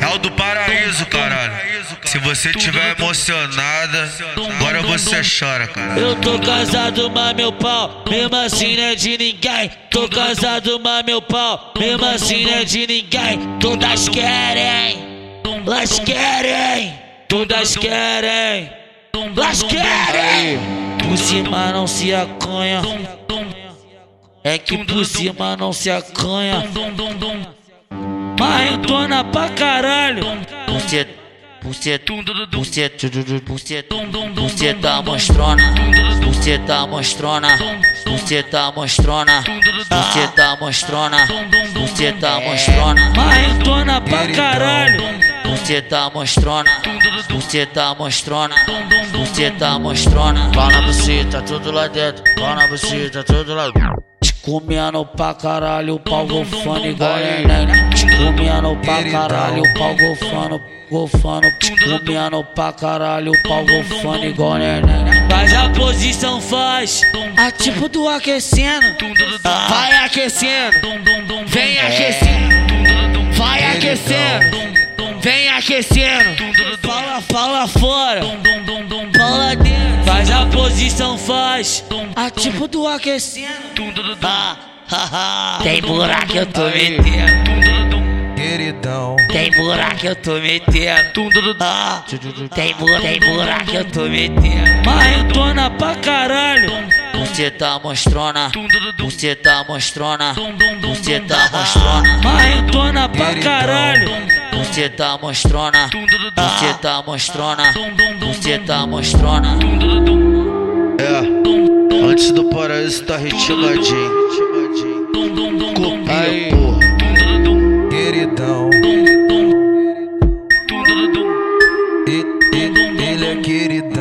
É o do paraíso, caralho. Se você tiver emocionada, agora você chora, cara. Eu tô casado, mas meu pau, mesmo assim não é de ninguém. Tô casado, mas meu pau, mesmo assim não é de ninguém. Todas querem, elas querem, todas querem, elas querem. Por cima não se acanha, é que por cima não se acanha. Marrentona pra caralho. Você, você, você, você, você tá mostrona. Você tá mostrona. Você tá mostrona. Você tá mostrona. Você tá mostrona. Marrentona pra caralho. Você tá mostrona. Você tá mostrona. Você tá mostrona. Pau na buceta, tudo lá dentro. Pau na buceta, tudo lá dentro. Comendo pra caralho, pau golfando igual neném. Comendo pra caralho, pau golfando, golfando. Comendo pra caralho, pau golfando igual neném. Faz a posição, faz. A tipo do aquecendo. Vai aquecendo. Vem aquecendo. Vai aquecendo. Vem aquecendo. Fala, fala fora. Posição, faz. A tipo do aquecendo. Ah, ah, ah. Tem buraco eu tô metendo. Queridão, Tem buraco eu tô metendo. Ah, tem, bu tem buraco eu tô metendo. Marrentona pra caralho. Você tá mostrona. Você tá mostrona. Você tá mostrona. Marrentona pra caralho. Você tá mostrona. Você tá mostrona. Você tá mostrona. É. Antes do paraíso tá retiladinho. Copia, porra. Queridão, ele é queridão.